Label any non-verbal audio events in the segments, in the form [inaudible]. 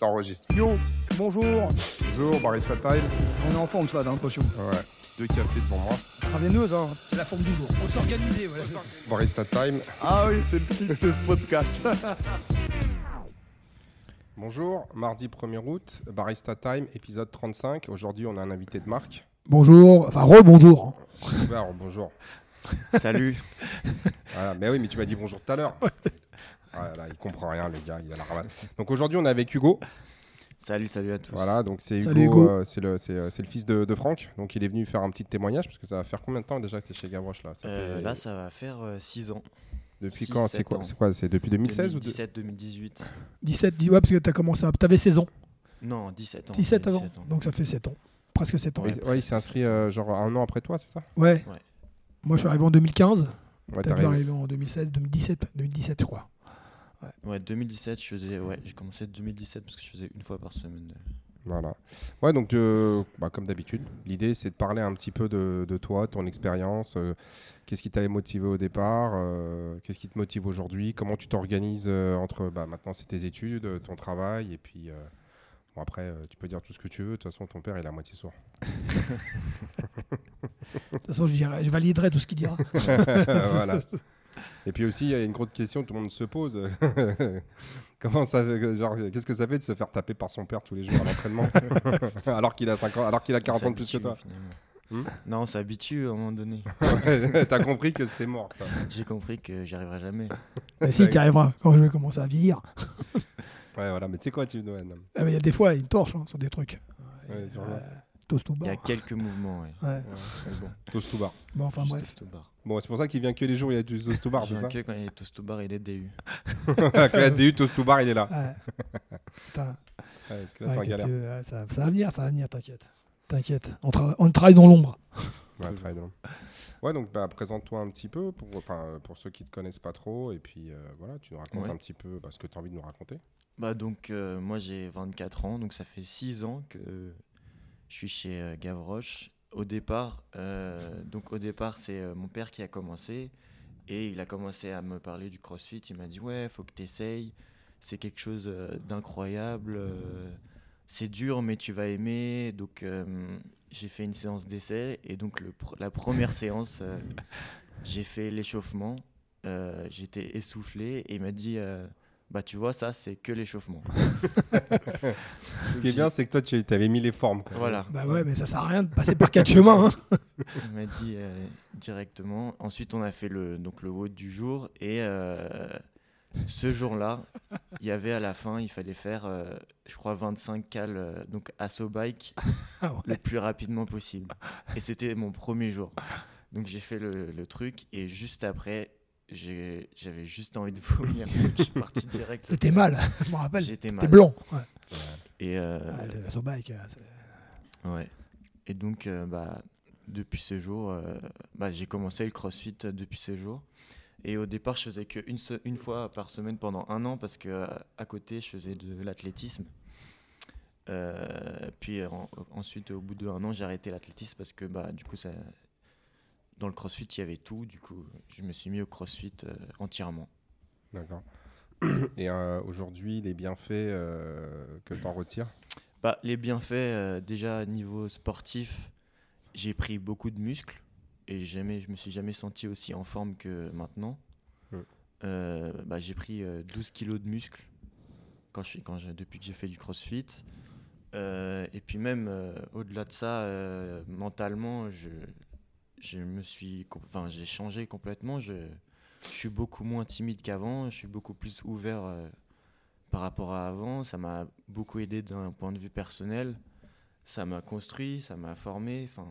Ça enregistre. Yo, bonjour. Bonjour, Barista Time. On est en forme, ça, dans potion. Ouais, deux cafés devant moi. Travailleuse, hein. C'est la forme du jour. On s'organiser, voilà. Barista Time. Ah oui, c'est le petit de ce podcast. [laughs] Bonjour, mardi 1er août, Barista Time, épisode 35. Aujourd'hui, on a un invité de marque. bonjour, enfin rebonjour. Bonjour. Salut. Voilà, mais oui, mais tu m'as dit bonjour tout à l'heure. [laughs] Ah, là, il comprend rien, le gars, il a la ramasse. Donc aujourd'hui, on est avec Hugo. Salut, salut à tous. Voilà, donc c'est Hugo, Hugo. euh, c'est le, c'est, euh, c'est le fils de, de Franck. Donc il est venu faire un petit témoignage, parce que ça va faire combien de temps déjà que tu es chez Gavroche là, Ça Euh, fait- là, ça va faire 6 ans. Depuis six, quand? C'est quoi ans. C'est quoi? C'est depuis 2016 ou de- 2017-2018 17, dis- ouais, parce que t'as commencé à. T'avais 16 ans. Non, 17 ans. 17 j'avais avant. 17 ans. Donc ça fait 7 ans. Presque 7 ans. Ouais, ouais, il s'est inscrit euh, genre un an après toi, c'est ça? Ouais. Ouais. Moi, je suis arrivé en 2015. Ouais, t'es arrivé. en 2016, 2017, 2017, je crois. Ouais, 2017, je faisais. Ouais, j'ai commencé 2017 parce que je faisais une fois par semaine. Voilà. Ouais, donc euh, bah, comme d'habitude, l'idée c'est de parler un petit peu de, de toi, ton expérience, euh, qu'est-ce qui t'avait motivé au départ, euh, qu'est-ce qui te motive aujourd'hui, comment tu t'organises euh, entre bah, maintenant c'est tes études, euh, ton travail, et puis euh, bon, après euh, tu peux dire tout ce que tu veux, de toute façon ton père il est à moitié sourd. [laughs] De toute façon, je, dirais, je validerai tout ce qu'il dira. [laughs] voilà. Et puis aussi, il y a une grosse question que tout le monde se pose. [laughs] Comment ça genre, qu'est-ce que ça fait de se faire taper par son père tous les jours à l'entraînement [laughs] alors qu'il a 5 ans, alors qu'il a On 40 ans de plus que toi. Hmm non, on s'habitue à un moment donné. T'as compris que c'était mort. quoi. [laughs] J'ai compris que j'y arriverai jamais. Mais si, tu arriveras quand je vais commencer à vieillir. Ouais, voilà, mais tu sais quoi, tu non. Ah, mais Il y a des fois, me torche hein, sur des trucs. Ouais, Euh, toast Il y a quelques mouvements, ouais. Bon, Toast to bar. Bon, enfin juste bref. bar. Bon, c'est pour ça qu'il vient que les jours où il y a du toast to bar, Je c'est viens ça que quand il y a toast bar et des DU. Quand il y a DU, toast to bar, il est là. Ouais. Putain. Ouais, parce que là, Ouais, t'es en qu'est-ce galère. que- ouais, ça, ça va venir, ça va venir, t'inquiète. T'inquiète. On, tra- on travaille dans l'ombre. Ouais, très bien. Ouais, donc bah, présente-toi un petit peu pour, enfin, euh, pour ceux qui te connaissent pas trop, et puis euh, voilà, tu nous racontes Ouais. un petit peu bah, ce que tu as envie de nous raconter. Bah donc euh, moi j'ai 24 ans, donc ça fait 6 ans que je suis chez euh, Gavroche. Au départ, euh, donc au départ c'est euh, mon père qui a commencé et il a commencé à me parler du CrossFit. Il m'a dit ouais faut que tu essayes, c'est quelque chose d'incroyable, c'est dur mais tu vas aimer. Donc j'ai fait une séance d'essai et donc la première séance j'ai fait l'échauffement, j'étais essoufflé et il m'a dit bah tu vois ça c'est que l'échauffement. [laughs] Ce qui est bien, c'est que toi, tu avais mis les formes. quoi. Voilà. Bah ouais, mais ça sert à rien de passer par quatre [laughs] chemins. hein. Il m'a dit euh, directement. Ensuite, on a fait le, donc, le haut du jour. Et euh, ce jour-là, il y avait à la fin, il fallait faire, euh, je crois, 25 cales, euh, donc assaut bike, [laughs] Ah ouais. le plus rapidement possible. Et c'était mon premier jour. Donc j'ai fait le, le truc. Et juste après, j'avais juste envie de vomir. [laughs] Je suis parti direct. T'étais mal, je me rappelle. J'étais T'es mal. blanc. Ouais. Et, euh, Ah, le- la Sobike, euh, Ouais. Et donc, euh, bah, depuis ce jour, euh, bah, j'ai commencé le crossfit depuis ce jour. Et au départ, je faisais qu'une une fois par semaine pendant un an parce que à côté, je faisais de l'athlétisme. Puis en- ensuite, au bout d'un an, j'ai arrêté l'athlétisme parce que bah, du coup, ça, dans le crossfit, il y avait tout. Du coup, je me suis mis au crossfit euh, entièrement. D'accord. [clears throat] Et euh, aujourd'hui, les bienfaits euh, que tu en retires? Bah, les bienfaits, déjà niveau sportif, j'ai pris beaucoup de muscles et jamais, je me suis jamais senti aussi en forme que maintenant. Mm. Bah, j'ai pris euh, 12 kilos de muscles quand je, quand j'ai- depuis que j'ai fait du crossfit. Euh, et puis même euh, au-delà de ça, euh, mentalement, je, je me suis, enfin, j'ai changé complètement. Je, je suis beaucoup moins timide qu'avant. Je suis beaucoup plus ouvert euh, par rapport à avant. Ça m'a beaucoup aidé d'un point de vue personnel. Ça m'a construit, ça m'a formé. Enfin,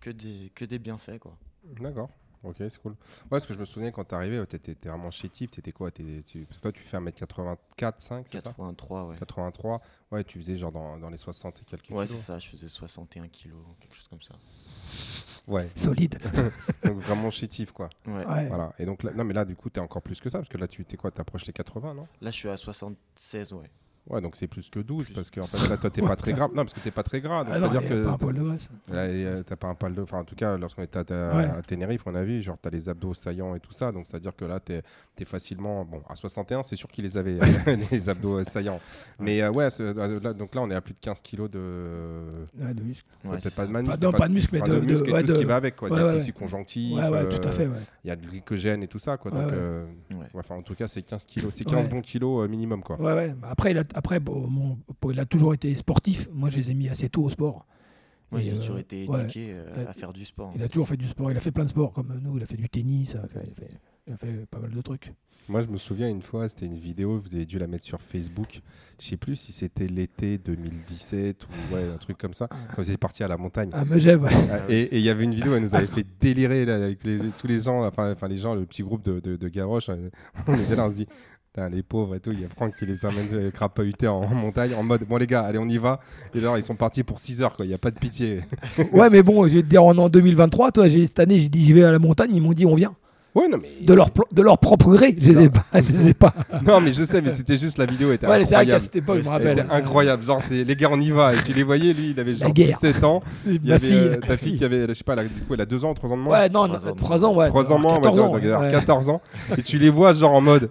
que des, que des bienfaits, quoi. D'accord. Ok, c'est cool. Ouais, parce que je me souviens quand t'es arrivé, tu étais vraiment chétif. T'étais quoi T'étais- tu... Parce que toi, tu fais 1m84, 5, c'est ça 83, ouais. 83. Ouais, tu faisais genre dans, dans les 60 et quelques Ouais, c'est kilos. ça. Je faisais 61 kilos, quelque chose comme ça. Ouais, [laughs] Solide. [laughs] donc vraiment chétif, quoi. Ouais. Ouais. Voilà. Et donc, là, non, mais là, du coup, t'es encore plus que ça, parce que là, tu t'es quoi T'approches les 80, non? Là, je suis à 76, ouais. Ouais, donc c'est plus que 12 Plus. parce que en fait, là, toi, t'es pas très gras. Non, parce que t'es pas très gras. Donc, Ah non, c'est-à-dire que. pas un poil de. Là, et, euh, t'as pas un pal de. Enfin, en tout cas, lorsqu'on était à, ta- Ouais. à Tenerife, on a vu, genre, t'as les abdos saillants et tout ça. Donc, c'est-à-dire que là, t'es es facilement. Bon, à 61, c'est sûr qu'il les avait, euh, [laughs] [laughs] les abdos euh, saillants. Mais euh, ouais, euh, là, donc là, on est à plus de 15 kilos de. Ouais, de muscle. Ouais, Peut-être pas de muscle. Enfin, non, pas de muscle, mais de- muscle de- et ouais, tout ce qui va avec, quoi. Ouais, des ouais. tissus conjonctifs. Ouais, ouais, tout à fait, ouais. Il y a le glycogène et tout ça, quoi. Donc, enfin, en tout cas, c'est 15 kilos. C'est 15 Ouais. bons kilos minimum, quoi. Ouais, ouais. Après, il a, après bon, mon- bon, il a toujours été sportif. Moi, je les ai mis assez tôt au sport. Moi, j'ai euh, toujours été ouais. éduqué euh, Ouais. à faire du sport. Il a fait. toujours fait du sport. Il a fait plein de sports comme nous. Il a fait du tennis. Il a fait, il a fait- il a fait pas mal de trucs. Moi, je me souviens une fois, c'était une vidéo, vous avez dû la mettre sur Facebook. Je sais plus si c'était l'été 2017 ou ouais, un truc comme ça, quand vous êtes parti à la montagne. Ah, Megève, ouais. Ah, Et il y avait une vidéo, elle nous avait fait délirer là, avec les- tous les gens, enfin, enfin les gens, le petit groupe de, de, de Gavroche. euh, On était là, on se dit, Putain, les pauvres et tout. Il y a Franck qui les amène euh, crapahutés en, en montagne en mode, bon les gars, allez, on y va. Et genre, ils sont partis pour 6 heures, quoi. Il n'y a pas de pitié. [laughs] Ouais, mais bon, je vais te dire, on est en 2023. Toi, j'ai- cette année, j'ai dit, je vais à la montagne. Ils m'ont dit, on vient. Ouais, non, mais. De leur, de leur propre gré. Je les ai pas. Je les ai pas. [laughs] Non, mais je sais, mais c'était juste la vidéo était Ouais, incroyable. cette époque, je me Elle rappelle. était incroyable, genre c'est les gars on y va et tu les voyais lui il avait genre guerre. 17 ans, [laughs] il y avait fille. euh, ta fille qui avait je sais pas là, du coup elle a 2 ans, 3 ans de moins. Ouais, non, Trois ans. 3 ans, ouais. 3 ans moins, on va 14 dire, ans. donc, alors, ouais. 14 ans et tu les vois genre en mode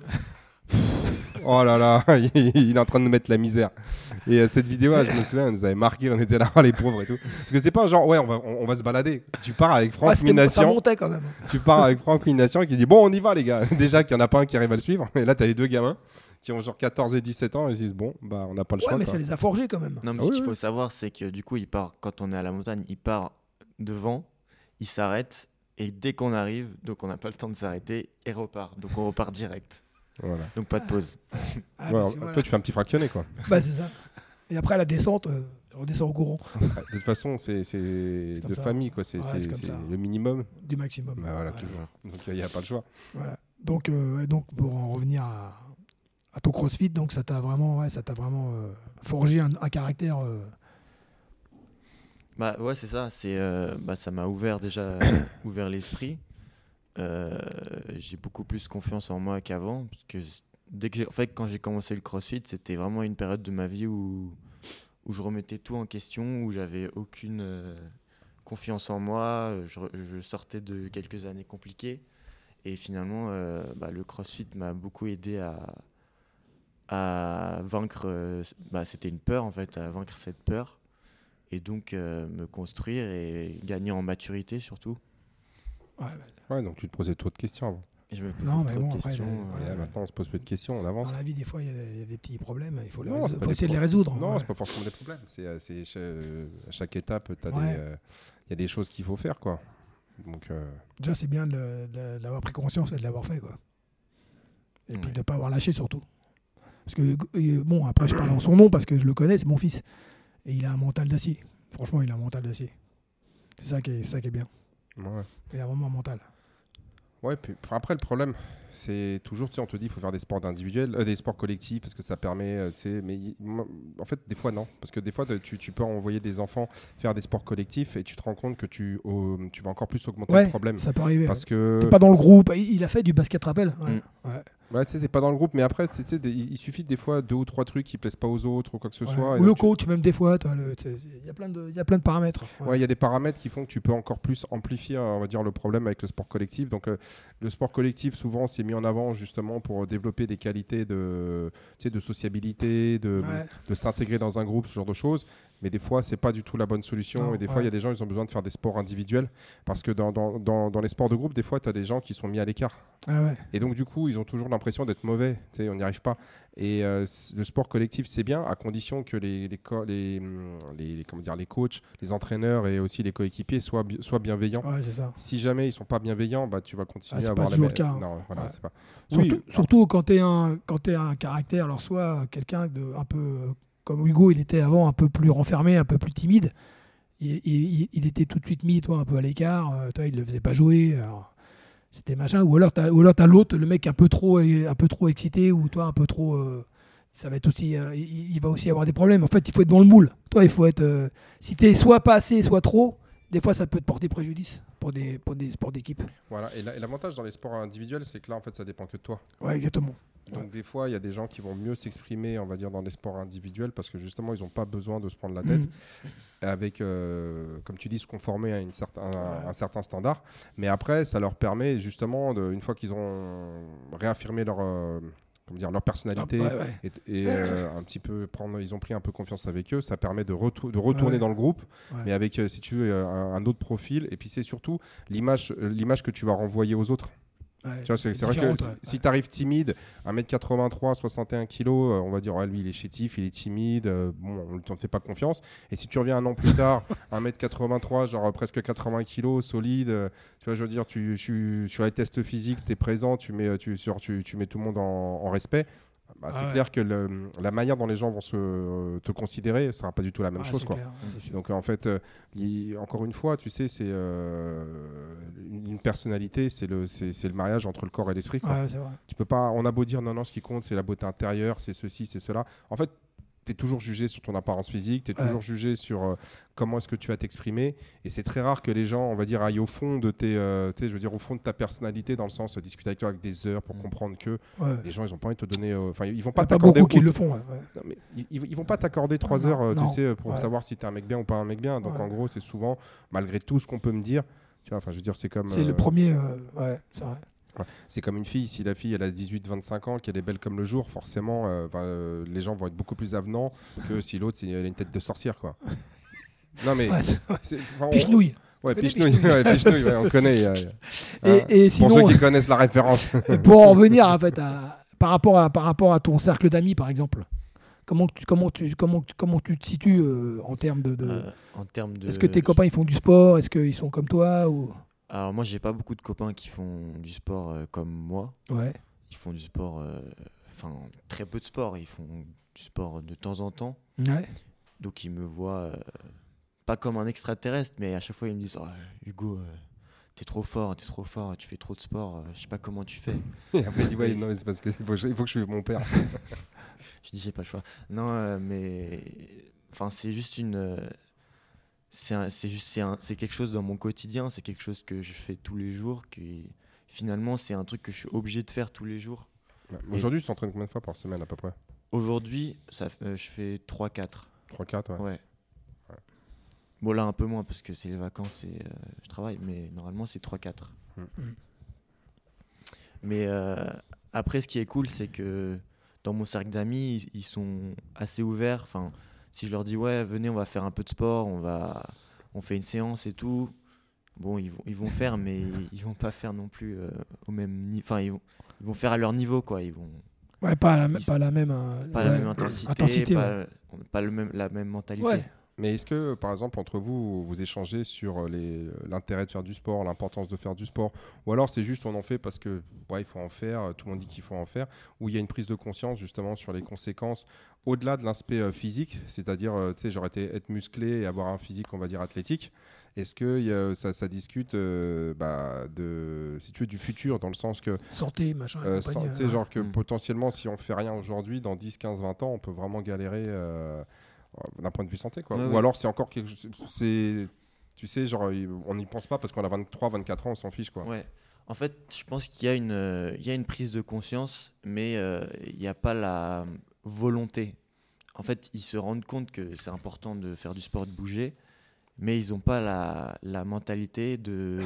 Oh là là, [laughs] il est en train de nous mettre la misère. Et euh, cette vidéo, là, je me souviens, elle nous avait marqué, on était là, oh, les pauvres et tout. Parce que c'est pas genre, ouais, on va, on, on va se balader. Tu pars avec Ouais, Franck ça Mination, montait quand même. tu pars avec Franck Mination qui dit, bon, on y va les gars. [laughs] Déjà qu'il y en a pas un qui arrive à le suivre. Et là, t'as les deux gamins qui ont genre 14 et 17 ans et ils se disent, bon, bah, on n'a pas le choix. Ouais, mais quoi. ça les a forgés quand même. Non, mais Ah ce oui, qu'il oui. faut savoir, c'est que du coup, il part, quand on est à la montagne, il part devant, il s'arrête, et dès qu'on arrive, donc on n'a pas le temps de s'arrêter, il repart. Donc on repart direct. Voilà. Donc pas de pause. Ah, [laughs] Ouais, Toi, voilà. tu fais un petit fractionné, quoi. Bah, c'est ça. Et après, la descente, euh, je redescends au courant De toute façon, c'est de ça. famille, quoi. C'est Ouais, le minimum. du maximum. Bah, voilà, Voilà. toujours. Donc, il n'y a pas le choix. Voilà. Donc, euh, donc pour en revenir à, à ton CrossFit, donc ça t'a vraiment, ouais, ça t'a vraiment euh, forgé un, un caractère. euh, Bah ouais, c'est ça. C'est, euh, bah, ça m'a ouvert déjà [coughs] ouvert l'esprit. Euh, j'ai beaucoup plus confiance en moi qu'avant. Parce que dès que en fait, quand j'ai commencé le CrossFit, c'était vraiment une période de ma vie où, où je remettais tout en question, où j'avais aucune euh, confiance en moi. Je, sortais de quelques années compliquées. Et finalement, euh, bah, le CrossFit m'a beaucoup aidé à, à vaincre. bah, c'était une peur en fait, à vaincre cette peur et donc me construire et gagner en maturité surtout. Ouais, Ouais, donc tu te posais trop de questions avant. Je me posais Non, mais trop bon, de après, questions. le- Et là, maintenant, on se pose plus de questions, on avance. dans la vie, des fois, il y, a des- il y a des petits problèmes. Il faut, Non, essayer de les résoudre. Non, ouais. c'est pas forcément des problèmes. C'est euh, euh, à chaque étape, t'as Ouais. des, euh, il y a des choses qu'il faut faire, quoi. Donc, euh, Déjà, c'est bien de, d'avoir pris conscience et de l'avoir fait. Quoi. Et puis de ne pas avoir lâché surtout. Parce que, bon, après, je parle en son nom parce que je le connais, c'est mon fils. Et il a un mental d'acier. Franchement, il a un mental d'acier. C'est ça, qui est- c'est ça qui est bien. Ouais. Il a vraiment un mental. Ouais, puis enfin, après le problème, c'est toujours, tu sais, on te dit, il faut faire des sports individuels, euh, des sports collectifs parce que ça permet, euh, tu sais, mais en fait, des fois non, parce que des fois, tu, tu peux envoyer des enfants faire des sports collectifs et tu te rends compte que tu, tu vas encore plus augmenter Ouais, le problème, ça peut arriver. parce ouais. que T'es pas dans le groupe. Il a fait du basket rappel. Ouais. Mm. Ouais. Ouais, tu sais, t'es pas dans le groupe, mais après, c'est- tu sais, des- il suffit des fois deux ou trois trucs qui plaisent pas aux autres ou quoi que ce soit. et Ou le tu- coach, même des fois. toi, le- tu sais, Il y, a plein de- il y a plein de paramètres. Ouais, il y a des paramètres qui font que tu peux encore plus amplifier, on va dire, le problème avec le sport collectif. Donc, euh, le sport collectif, souvent, c'est mis en avant justement pour développer des qualités de, tu sais, de sociabilité, de, Ouais. de s'intégrer dans un groupe, ce genre de choses. Mais des fois, c'est pas du tout la bonne solution. Et des fois, il y a des gens, ils ont besoin de faire des sports individuels. Parce que dans, dans, dans, dans les sports de groupe, des fois, tu as des gens qui sont mis à l'écart. Ah ouais. Et donc, du coup, ils ont toujours l'impression d'être mauvais. Tu sais, on n'y arrive pas. Et euh, le sport collectif, c'est bien, à condition que les, les, co- les, les- comment dire, les coachs, les entraîneurs et aussi les coéquipiers soient, bi- soient bienveillants. Ouais, ça. Si jamais ils sont pas bienveillants, bah, tu vas continuer Ah, à pas avoir la même- cas, hein. Non, voilà, Ouais. c'est pas. Surtout, Oui, surtout quand tu es un caractère, alors soit quelqu'un de un peu comme Hugo, il était avant un peu plus renfermé, un peu plus timide. Il, il- il était tout de suite mis, toi, un peu à l'écart. euh, toi, il le faisait pas jouer. C'était machin. Ou alors t'as ou alors t'as l'autre, le mec un peu trop un peu trop excité ou toi un peu trop. euh, ça va être aussi, euh, il, il va aussi avoir des problèmes. En fait, il faut être dans le moule. Toi, il faut être. euh, si t'es soit pas assez, soit trop. Des fois, ça peut te porter préjudice pour des pour des sports d'équipe. Voilà. Et la- et l'avantage dans les sports individuels, c'est que là, en fait, ça dépend que de toi. Ouais, exactement. Donc des fois, il y a des gens qui vont mieux s'exprimer, on va dire, dans des sports individuels parce que justement, ils n'ont pas besoin de se prendre la tête. Mm. avec, euh, comme tu dis, se conformer à une certain, un, un certain standard. Mais après, ça leur permet justement, de, une fois qu'ils ont réaffirmé leur, euh, comment dire, leur personnalité Ouais, ouais. et, et, euh, un petit peu prendre, ils ont pris un peu confiance avec eux, ça permet de, retou- de retourner Ouais. dans le groupe, mais avec, euh, si tu veux, un, un autre profil. Et puis c'est surtout l'image, l'image que tu vas renvoyer aux autres. Ouais. C'est vrai que si- ouais. si tu arrives timide, 1m83, 61 kg, on va dire, ouais, lui, il est chétif, il est timide, euh, bon, on ne t'en fait pas confiance. Et si tu reviens un an plus tard, [laughs] 1m83, genre euh, presque 80 kg, solide, euh, tu vois, je veux dire, tu, tu- sur les tests physiques, tu es présent, tu mets, tu, sur- tu, tu mets tout le monde en, en respect. Bah, c'est Ah ouais. clair que le- la manière dont les gens vont se, euh, te considérer ne sera pas du tout la même Ouais, chose. Quoi. clair. Donc en fait, euh, il- encore une fois, tu sais, c'est euh, une personnalité, c'est le, mariage entre le corps et l'esprit. quoi. Ouais, c'est vrai. Tu peux pas, on a beau dire non, non, ce qui compte, c'est la beauté intérieure, c'est ceci, c'est cela. En fait, tu es toujours jugé sur ton apparence physique, tu es Ouais. toujours jugé sur euh, comment est-ce que tu vas t'exprimer. Et c'est très rare que les gens, on va dire, aillent au fond de tes, euh, tu je veux dire, au fond de ta personnalité, dans le sens euh, discuter avec toi avec des heures pour Mm. comprendre que Ouais. les gens, ils ont pas envie de te donner, euh, enfin, ils vont Pas, t'accorder beaucoup qui le font. ouais, ouais. non, mais ils, vont pas t'accorder trois Non, heures, non, tu sais, pour savoir si t'es un mec bien ou pas un mec bien. Donc en gros, c'est souvent, malgré tout ce qu'on peut me dire, tu vois, enfin, je veux dire, c'est comme. C'est le premier. ouais, c'est vrai. C'est comme une fille, si la fille elle a 18-25 ans, qu'elle est belle comme le jour, forcément euh, euh, les gens vont être beaucoup plus avenants que si l'autre c'est- elle a une tête de sorcière quoi. [laughs] non mais Ouais, c'est- c'est- enfin, on- Pichenouille. Ouais, connais Pichenouille, ouais, Pichenouille, ouais, on connaît. [laughs] euh, Et, hein, et pour sinon, ceux qui connaissent la référence. [laughs] pour en revenir en fait à, par rapport à par rapport à ton cercle d'amis par exemple, comment tu comment tu comment tu- comment tu te situes euh, en termes de, de- Euh, en termes de. est-ce que tes copains ils font du sport, est-ce qu'ils sont comme toi ou? Alors moi, j'ai pas beaucoup de copains qui font du sport euh, comme moi. ouais Ils font du sport, euh, enfin très peu de sport. Ils font du sport de temps en temps. ouais Donc ils me voient euh, pas comme un extraterrestre, mais à chaque fois ils me disent Oh, Hugo, euh, t'es trop fort, t'es trop fort, tu fais trop de sport. euh, je sais pas comment tu fais. [laughs] Et après il dit ouais non mais c'est parce que il faut, que je- il faut que je suive mon père. [laughs] Je dis j'ai pas le choix. Non, euh, mais enfin c'est juste une, euh, c'est un- c'est juste c'est un- c'est quelque chose dans mon quotidien. C'est quelque chose que je fais tous les jours. Qui finalement c'est un truc que je suis obligé de faire tous les jours. Ouais. Aujourd'hui tu t'entraînes combien de fois par semaine à peu près? Aujourd'hui, euh, je fais 3-4. 3-4 ouais. Ouais. Bon, là, un peu moins parce que c'est les vacances et euh, je travaille, mais normalement, c'est 3-4. Mm. Mm. Mais euh, après, ce qui est cool, c'est que dans mon cercle d'amis, ils, ils sont assez ouverts. Enfin, si je leur dis, ouais, venez, on va faire un peu de sport, on, va, on fait une séance et tout, bon, ils vont, ils vont faire, mais [laughs] ils vont pas faire non plus euh, au même niveau. Enfin, ils vont, ils vont faire à leur niveau, quoi. Ils vont ouais pas la, la même euh, pas la même intensité, Intensité, pas, pas le même, la même mentalité. Ouais. Mais est-ce que, par exemple, entre vous, vous échangez sur euh, les- l'intérêt de faire du sport, l'importance de faire du sport Ou alors c'est juste on en fait parce que, ouais, il faut en faire, euh, tout le monde dit qu'il faut en faire Ou il y a une prise de conscience justement sur les conséquences au-delà de l'aspect euh, physique C'est-à-dire, euh, tu sais, j'aurais été être musclé et avoir un physique, on va dire, athlétique. Est-ce que il y a- ça, ça discute euh, bah, de, si tu veux, du futur, dans le sens que, santé machin euh, ouais. genre que Mm. potentiellement, si on fait rien aujourd'hui, dans 10, 15, 20 ans, on peut vraiment galérer euh, d'un point de vue santé. Quoi. Ouais, Ou ouais. alors, c'est encore quelque chose. C'est, tu sais, genre, on n'y pense pas parce qu'on a 23, 24 ans, on s'en fiche. Quoi. Ouais. En fait, je pense qu'il y, a une, euh, il y a une prise de conscience, mais euh, il n'y a pas la volonté. En fait, ils se rendent compte que c'est important de faire du sport, de bouger, mais ils n'ont pas la, la mentalité de,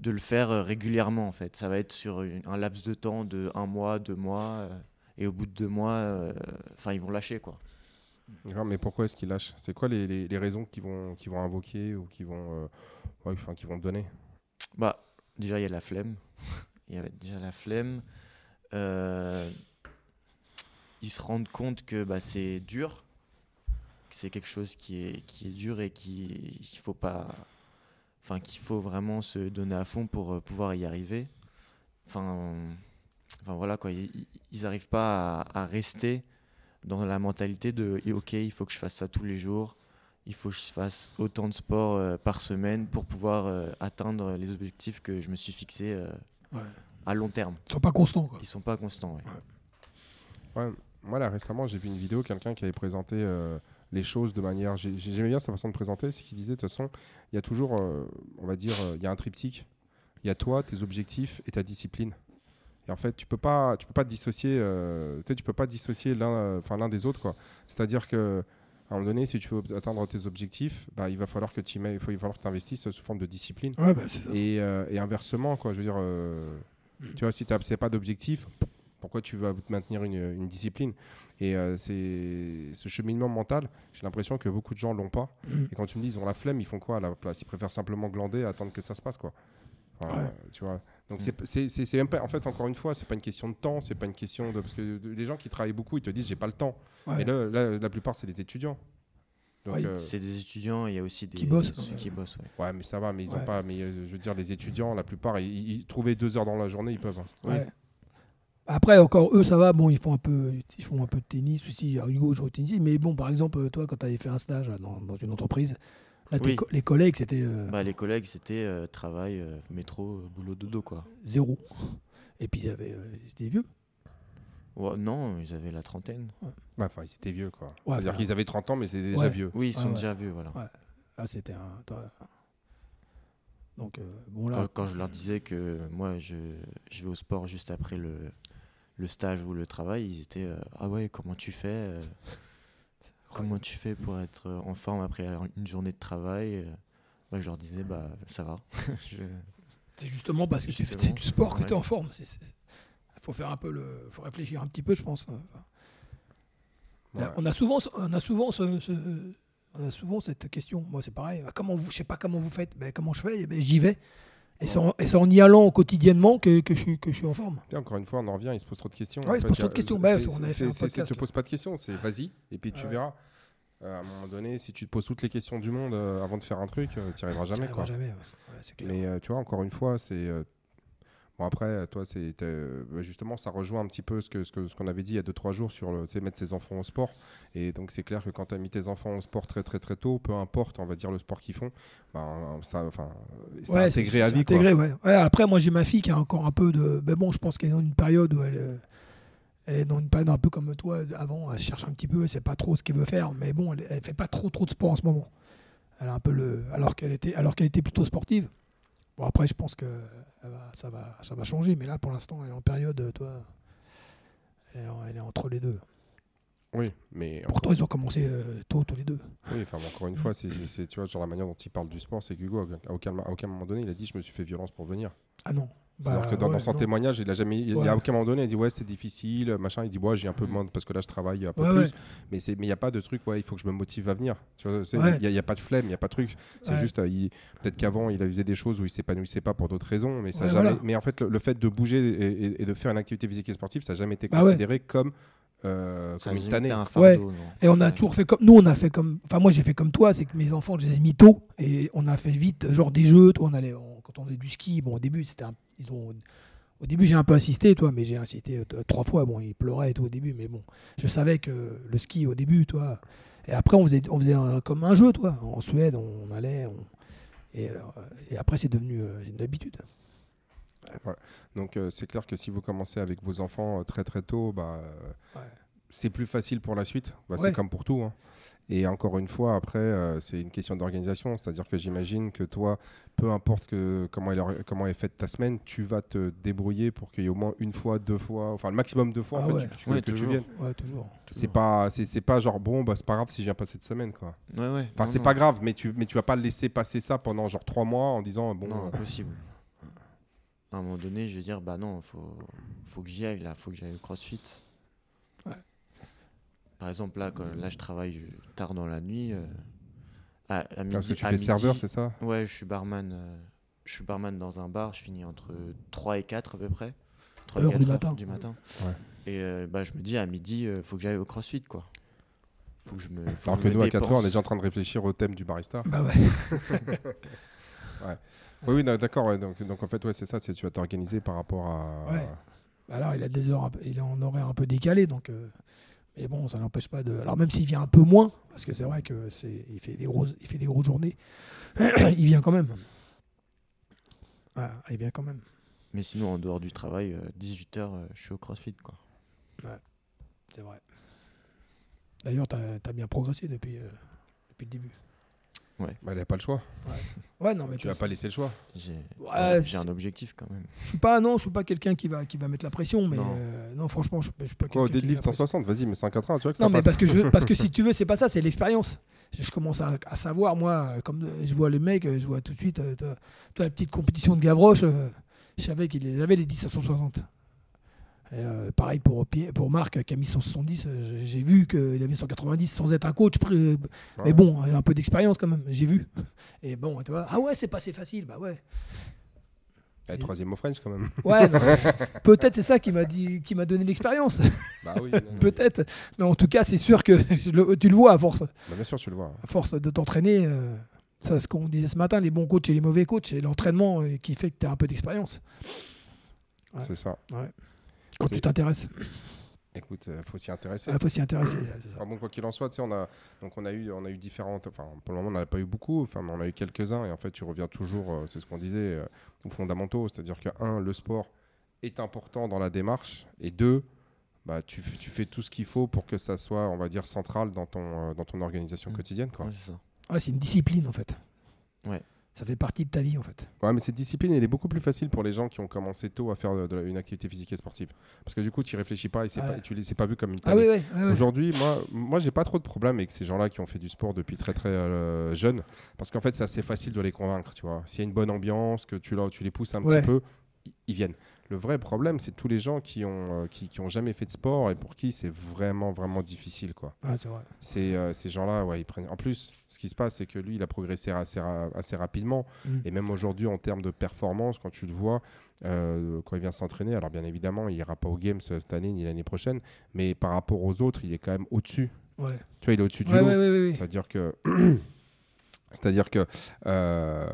de le faire euh, régulièrement. En fait, ça va être sur une- un laps de temps de un mois, deux mois, euh, et au bout de deux mois, euh, enfin, ils vont lâcher quoi. Mais pourquoi est-ce qu'ils lâchent C'est quoi les, les- raisons qu'ils vont, qu'ils vont invoquer ou qu'ils vont, euh, qu'ils vont donner? Bah, déjà, il y a la flemme. Il y a déjà la flemme. Euh, ils se rendent compte que bah, c'est dur, que c'est quelque chose qui est, qui est dur et qui qu'il faut pas, enfin qu'il faut vraiment se donner à fond pour euh, pouvoir y arriver. Enfin, enfin voilà quoi, ils ils arrivent pas à rester dans la mentalité de ok, il faut que je fasse ça tous les jours. Il faut que je fasse autant de sport euh, par semaine pour pouvoir euh, atteindre les objectifs que je me suis fixés euh, Ouais. à long terme. Ils sont pas constants quoi. Ils sont pas constants. ouais. Ouais, moi là récemment j'ai vu une vidéo, quelqu'un qui avait présenté euh, les choses de manière. j'ai- J'aimais bien sa façon de présenter, c'est qu'il disait de toute façon, il y a toujours, euh, on va dire, euh, il y a un triptyque. Il y a toi, tes objectifs et ta discipline. Et en fait, tu peux pas, tu peux pas te dissocier, euh, tu peux pas dissocier l'un, euh, enfin l'un des autres, quoi. C'est-à-dire que à un moment donné, si tu veux atteindre tes objectifs, bah, il va falloir que tu mets, il faut, il va falloir que investisses sous forme de discipline. Ouais, bah. Et, euh, et inversement, quoi. Je veux dire, euh, tu vois, si tu n'as pas d'objectif, pourquoi tu vas te maintenir une, une discipline? Et euh, c'est ce cheminement mental, j'ai l'impression que beaucoup de gens l'ont pas. Mm. Et quand tu me dis ils ont la flemme, ils font quoi à la place? Ils préfèrent simplement glander, attendre que ça se passe, quoi. Enfin, Ouais. tu vois. Donc Mm. c'est- c'est c'est- c'est même pas. En fait, encore une fois, c'est pas une question de temps, c'est pas une question de parce que les gens qui travaillent beaucoup, ils te disent j'ai pas le temps. Ouais. Et là, là, la plupart, c'est des étudiants. Ouais, euh, C'est des étudiants, il y a aussi des Qui bossent, ceux qui bossent. ouais. ouais, mais ça va, mais ils ont Ouais. pas. Mais euh, je veux dire, les étudiants, la plupart, ils, ils trouvaient deux heures dans la journée, ils peuvent. hein. Oui. Après, encore eux, ça va. Bon, ils font un peu, ils font un peu de tennis aussi. Hugo joue au tennis. Mais bon, par exemple, toi, quand tu avais fait un stage dans, dans une entreprise, là, tes Oui. co- les collègues, c'était euh, Bah, les collègues, c'était euh, travail, euh, métro, boulot, dodo, quoi. zéro. Et puis, ils avaient, euh, ils étaient vieux. Ouais, non, ils avaient la trentaine. Ouais, enfin, ils étaient vieux, quoi. Ouais, C'est-à-dire enfin, qu'ils avaient 30 ans, mais c'est déjà Ouais. vieux. Oui, ils Ah sont ouais. déjà vieux, voilà. Ouais. Là, c'était un. Donc, euh, bon, là. Quand, quand je leur disais que moi, je, je vais au sport juste après le, le stage ou le travail, ils étaient euh, Ah ouais, comment tu fais euh, Comment tu fais pour être euh, en forme après une journée de travail Euh, Moi, je leur disais Bah, ça va. [laughs] Je- C'est justement parce que tu fais du sport que Ouais. tu es en forme. Il faut faire un peu le. faut réfléchir un petit peu, je pense. Enfin, Ouais. On a souvent, on a souvent, ce, ce- on a souvent cette question. Moi, c'est pareil. Ah, Comment vous, je sais pas comment vous faites. Ben, comment je fais? Eh ben, J'y vais. Et c'est en, y allant quotidiennement que, que, je, suis, que je suis en forme. Encore une fois, on en revient, il se pose trop de questions. Ouais, il se pose trop de a- questions. c'est- Bah, Tu te là. poses pas de questions, c'est vas-y, et puis tu Ouais. verras. Euh, à un moment donné, si tu te poses toutes les questions du monde euh, avant de faire un truc, tu n'y arriveras jamais. arriverai Quoi. jamais. ouais. Ouais, c'est clair. Mais euh, tu vois, encore une fois, c'est. Euh, Bon, après, toi, c'est euh, bah, justement, ça rejoint un petit peu ce qu'on ce que, ce qu'on avait dit il y a 2-3 jours sur le, mettre ses enfants au sport. Et donc, c'est clair que quand tu as mis tes enfants au sport très, très, très tôt, peu importe, on va dire, le sport qu'ils font, ben, ça, enfin, c'est Ouais, intégré à vie. quoi. intégré, ouais. Ouais, Après, moi, j'ai ma fille qui a encore un peu de. Mais bon, je pense qu'elle est dans une période où elle, euh, elle est dans une période un peu comme toi avant. Elle cherche un petit peu, elle sait pas trop ce qu'elle veut faire. Mais bon, elle, elle fait pas trop trop de sport en ce moment. Elle a un peu le. Alors qu'elle était, alors qu'elle était plutôt sportive. Bon, après, je pense que va- ça va, ça va changer. Mais là, pour l'instant, elle est en période, toi. Elle est, en- elle est entre les deux. Oui, mais Pourtant, ils ont commencé euh, tôt tous les deux. Oui, enfin, encore une fois, [laughs] c'est, c'est- tu vois, sur la manière dont il parle du sport, c'est qu'Hugo, à aucun, à aucun moment donné, il a dit Je me suis fait violence pour venir. Ah non. C'est-à-dire Bah, que dans, son non. témoignage, il a jamais, il, il Ouais. a à aucun moment donné, il dit Ouais, c'est difficile, machin. Il dit Ouais, j'ai un peu moins de- parce que là, je travaille un peu Ouais, plus. ouais. Mais il n'y a pas de truc, ouais, il faut que je me motive à venir. Tu vois, c'est- il n'y a, pas de flemme, il n'y a pas de truc. C'est juste, euh, peut-être qu'avant, il a usé des choses où il s'épanouissait pas pour d'autres raisons. Mais, ça jamais, voilà. mais en fait, le, le fait de bouger et, et- et de faire une activité physique et sportive, ça n'a jamais été Bah considéré comme, euh, Ça comme une tannée. un fardeau. Ouais. non. Et on a Ouais. toujours fait comme. Nous, on a fait comme. Enfin, moi, j'ai fait comme toi, c'est que mes enfants, je les ai mis tôt. Et on a fait vite, genre des jeux. Toi, on allait, on- quand on faisait du ski, bon, au début, c'était un- ils ont, au début, j'ai un peu assisté, toi, mais j'ai assisté euh, trois fois. Bon, ils pleuraient et tout au début, mais bon, je savais que le ski au début, toi. Et après, on faisait, on faisait un- comme un jeu, toi. En Suède, on allait. on- et, euh, et après, c'est devenu euh, une habitude. Donc euh, c'est clair que si vous commencez avec vos enfants euh, très très tôt, bah, euh, Ouais. c'est plus facile pour la suite. Bah, Ouais. C'est comme pour tout. hein. Et encore une fois, après, euh, c'est une question d'organisation. C'est-à-dire que j'imagine que toi, peu importe que, comment, elle, or- comment est faite ta semaine, tu vas te débrouiller pour qu'il y ait au moins une fois, deux fois, enfin le maximum deux fois en Ah fait, ouais. tu- que, Ouais, que tu toujours. viennes. Ouais, toujours. C'est pas, pas genre bon, bah, c'est pas grave si je viens pas cette semaine. Quoi. Ouais, ouais. Enfin, c'est pas grave, mais tu, mais tu vas pas laisser passer ça pendant genre trois mois en disant bon. Non, impossible. À un moment donné, je vais dire, bah non, faut, faut que j'y aille, là, faut que j'aille au crossfit. Ouais. Par exemple, là, quand, là, je travaille tard dans la nuit. euh, à, à midi, parce que tu à fais midi- serveur, c'est ça? Ouais, je suis barman. euh, je suis barman dans un bar, je finis entre 3 et 4 à peu près. 3 et Heure du 4 matin. du matin. Ouais. Et euh, bah, je me dis, à midi, euh, faut que j'aille au crossfit, quoi. Faut que je me. faut Alors que me nous, à 4 heures, on est déjà en train de réfléchir au thème du barista. Bah ouais. [laughs] Oui, oui, d'accord. ouais, donc, donc en fait, ouais, c'est ça. C'est tu vas t'organiser par rapport à. Ouais. Bah Alors, il a des heures, un peu- il est en horaire un peu décalé, donc. euh, mais bon, ça n'empêche pas de. Alors, même s'il vient un peu moins, parce que c'est vrai que c'est, il fait des grosses, il fait des grosses journées, [coughs] il vient quand même. Ah, il vient quand même. Mais sinon, en dehors du travail, 18h, je suis au crossfit, quoi. C'est vrai. D'ailleurs, tu as, bien progressé depuis, euh, depuis le début. Bah, il n'a pas le choix. Ouais, non, mais Tu vas pas laisser le choix. J'ai Ouais, j'ai un objectif quand même. Je suis pas, non, je suis pas quelqu'un qui va, qui va mettre la pression, mais Non. euh, non, franchement, je, je suis pas Quoi, au deadlift la pression. 160, vas-y, mais 180, tu vois que ça Non, mais passe. parce que, je, parce que si [laughs] tu veux, c'est pas ça, c'est l'expérience. Je, commence à, à savoir, moi, comme euh, je vois le mec, euh, je vois tout de suite, euh, toi, la petite compétition de Gavroche, euh, je savais qu'il les avait les 10 à 160. Et, euh, pareil pour, Marc qui a mis 170, euh, j'ai vu qu'il avait 190 sans être un coach. pré- Mais Ouais. bon, il a un peu d'expérience quand même, j'ai vu. [laughs] Et bon, tu vois, ah ouais, c'est pas si facile, bah ouais. Eh, troisième au French quand même. Ouais, [laughs] peut-être c'est ça qui m'a dit, qui m'a donné l'expérience. [laughs] bah oui. Peut-être. Mais en tout cas, c'est sûr que le- tu le vois à force, Bah, bien sûr, tu le vois. à force de t'entraîner. euh, ça, ce qu'on disait ce matin, les bons coachs et les mauvais coachs, c'est l'entraînement euh, qui fait que tu as un peu d'expérience Ouais. C'est ça. Quand tu t'intéresses. Écoute, il faut s'y intéresser. Il faut s'y intéresser. ça. Ah bon, quoi qu'il en soit, tu sais, on a, donc on a eu, on a eu différentes, enfin, pour le moment, on n'en a pas eu beaucoup, enfin, mais on a eu quelques-uns, et en fait, tu reviens toujours, euh, c'est ce qu'on disait, euh, aux fondamentaux, c'est-à-dire que un, le sport est important dans la démarche, et deux, bah, tu, tu fais tout ce qu'il faut pour que ça soit, on va dire, central dans ton, euh, dans ton organisation Mm. quotidienne, quoi. Ouais, c'est ça. Ouais, c'est une discipline en fait. Ouais. Ça fait partie de ta vie en fait. Ouais, mais cette discipline, elle est beaucoup plus facile pour les gens qui ont commencé tôt à faire de, de la- une activité physique et sportive, parce que du coup, tu réfléchis pas, et c'est Ouais. pas, tu pas vu comme une Ah oui, oui. Aujourd'hui, moi, moi j'ai pas trop de problème avec ces gens-là qui ont fait du sport depuis très très euh, jeune, parce qu'en fait, c'est assez facile de les convaincre, tu vois. S'il y a une bonne ambiance, que tu, leur- tu les pousses un Ouais. petit peu, ils viennent. Le vrai problème, c'est tous les gens qui ont, euh, qui, qui ont jamais fait de sport et pour qui c'est vraiment vraiment difficile, quoi. C'est vrai. C'est euh, ces gens-là, ouais, ils prennent. En plus, ce qui se passe, c'est que lui, il a progressé assez, ra- assez rapidement. Mm. Et même aujourd'hui, en termes de performance, quand tu le vois, euh, quand il vient s'entraîner, alors bien évidemment, il ira pas aux Games cette année ni l'année prochaine, mais par rapport aux autres, il est quand même au-dessus. Ouais. Tu vois, il est au-dessus du Ouais, lot. C'est-à-dire que. C'est-à-dire que euh,